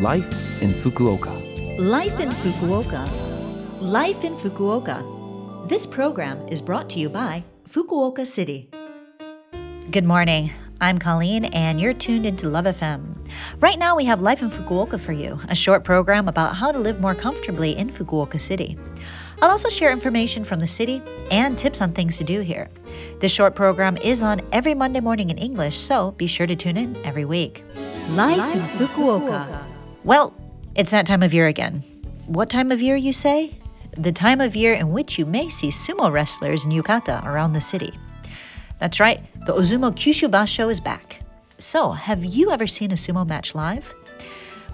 Life in Fukuoka. Life in Fukuoka. Life in Fukuoka. This program is brought to you by Fukuoka City. Good morning. I'm Colleen, and you're tuned into Love FM. Right now, we have Life in Fukuoka for you, a short program about how to live more comfortably in Fukuoka City. I'll also share information from the city and tips on things to do here. This short program is on every Monday morning in English, so be sure to tune in every week. Life in Fukuoka. Well, it's that time of year again. What time of year, you say? The time of year in which you may see sumo wrestlers in yukata around the city. That's right, the Ozumo Kyushu Basho is back. So, have you ever seen a sumo match live?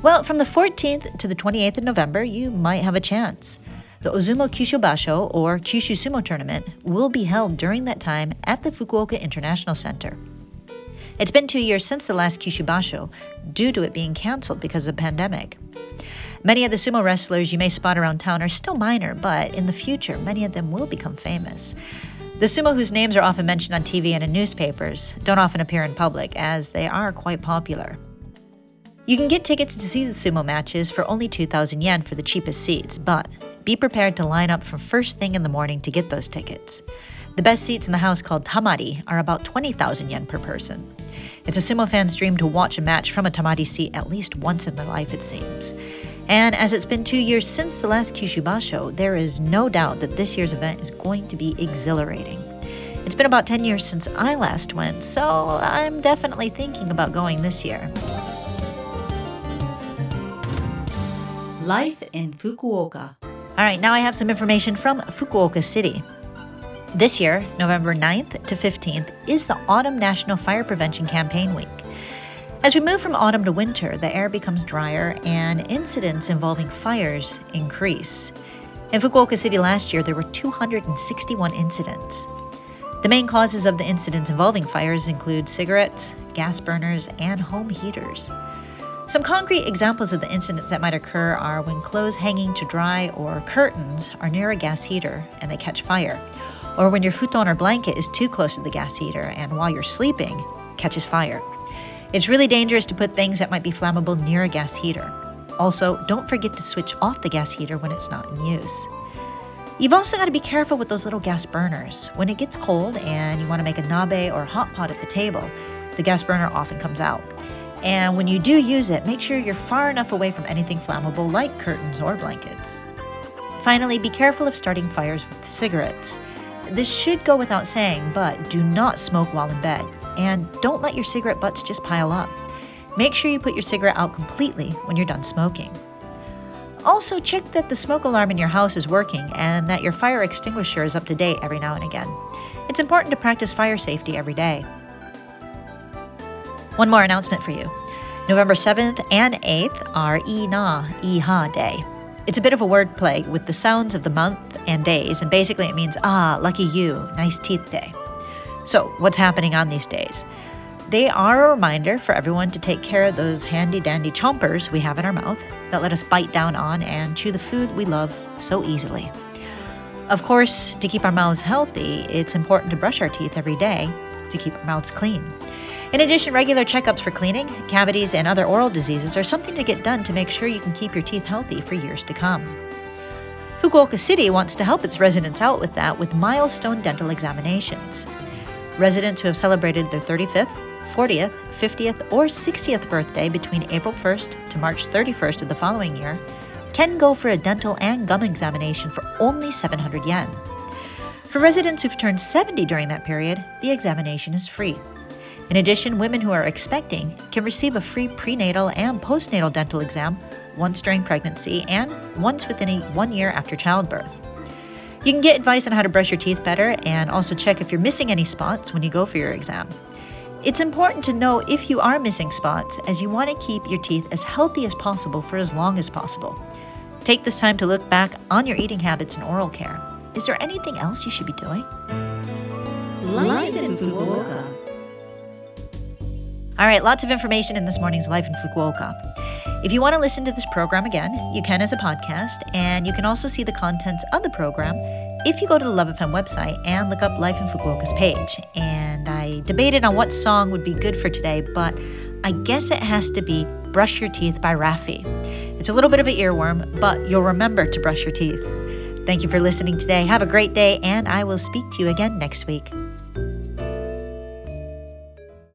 Well, from the 14th to the 28th of November, you might have a chance. The Ozumo Kyushu Basho, or Kyushu Sumo Tournament, will be held during that time at the Fukuoka International Center. It's been two years since the last Kyushu Basho, due to it being canceled because of the pandemic. Many of the sumo wrestlers you may spot around town are still minor, but in the future, many of them will become famous. The sumo whose names are often mentioned on TV and in newspapers don't often appear in public, as they are quite popular. You can get tickets to see the sumo matches for only 2,000 yen for the cheapest seats, but be prepared to line up from first thing in the morning to get those tickets. The best seats in the house, called tamari, are about 20,000 yen per person. It's a sumo fan's dream to watch a match from a tamari seat at least once in their life, it seems. And as it's been two years since the last Kyushu Basho, there is no doubt that this year's event is going to be exhilarating. It's been about 10 years since I last went, so I'm definitely thinking about going this year. Life in Fukuoka. All right, now I have some information from Fukuoka City. This year, November 9th to 15th, is the Autumn National Fire Prevention Campaign Week. As we move from autumn to winter, the air becomes drier and incidents involving fires increase. In Fukuoka City last year, there were 261 incidents. The main causes of the incidents involving fires include cigarettes, gas burners, and home heaters. Some concrete examples of the incidents that might occur are when clothes hanging to dry or curtains are near a gas heater and they catch fire, or when your futon or blanket is too close to the gas heater and while you're sleeping catches fire. It's really dangerous to put things that might be flammable near a gas heater. Also, don't forget to switch off the gas heater when it's not in use. You've also got to be careful with those little gas burners. When it gets cold and you want to make a nabe or hot pot at the table, the gas burner often comes out. And when you do use it, make sure you're far enough away from anything flammable like curtains or blankets. Finally, be careful of starting fires with cigarettes. This should go without saying, but do not smoke while in bed. And don't let your cigarette butts just pile up. Make sure you put your cigarette out completely when you're done smoking. Also, check that the smoke alarm in your house is working and that your fire extinguisher is up to date every now and again. It's important to practice fire safety every day. One more announcement for you. November 7th and 8th are Ina Iha Day. It's a bit of a wordplay with the sounds of the month and days, and basically it means, ah, lucky you, nice teeth day. So, what's happening on these days? They are a reminder for everyone to take care of those handy dandy chompers we have in our mouth that let us bite down on and chew the food we love so easily. Of course, to keep our mouths healthy, it's important to brush our teeth every day to keep our mouths clean. In addition, regular checkups for cleaning, cavities, and other oral diseases are something to get done to make sure you can keep your teeth healthy for years to come. Fukuoka City wants to help its residents out with that with milestone dental examinations. Residents who have celebrated their 35th, 40th, 50th, or 60th birthday between April 1st to March 31st of the following year can go for a dental and gum examination for only 700 yen. For residents who've turned 70 during that period, the examination is free. In addition, women who are expecting can receive a free prenatal and postnatal dental exam once during pregnancy and once within a one year after childbirth. You can get advice on how to brush your teeth better and also check if you're missing any spots when you go for your exam. It's important to know if you are missing spots, as you want to keep your teeth as healthy as possible for as long as possible. Take this time to look back on your eating habits and oral care. Is there anything else you should be doing? Life in Fukuoka. All right, lots of information in this morning's Life in Fukuoka. If you want to listen to this program again, you can as a podcast, and you can also see the contents of the program if you go to the Love FM website and look up Life in Fukuoka's page. And I debated on what song would be good for today, but I guess it has to be Brush Your Teeth by Raffi. It's a little bit of an earworm, but you'll remember to brush your teeth. Thank you for listening today. Have a great day, and I will speak to you again next week.